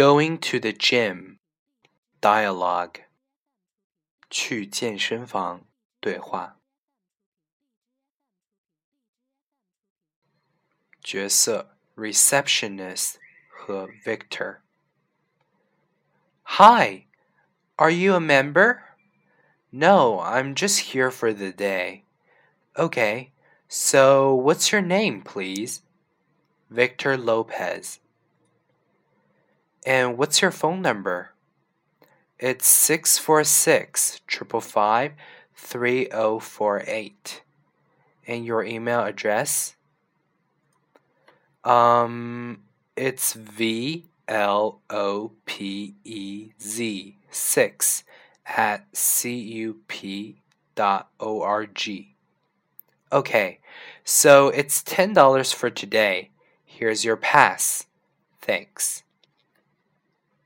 Going to the gym. Dialogue. 去健身房对话。角色 Receptionist 和 Victor。Hi, are you a member? No, I'm just here for the day. Okay, so what's your name, please? Victor Lopez. And what's your phone number? It's 646 555 3048. And your email address? Um, it's V L O P E Z 6 at cup.org. Okay, so it's $10 for today. Here's your pass. Thanks.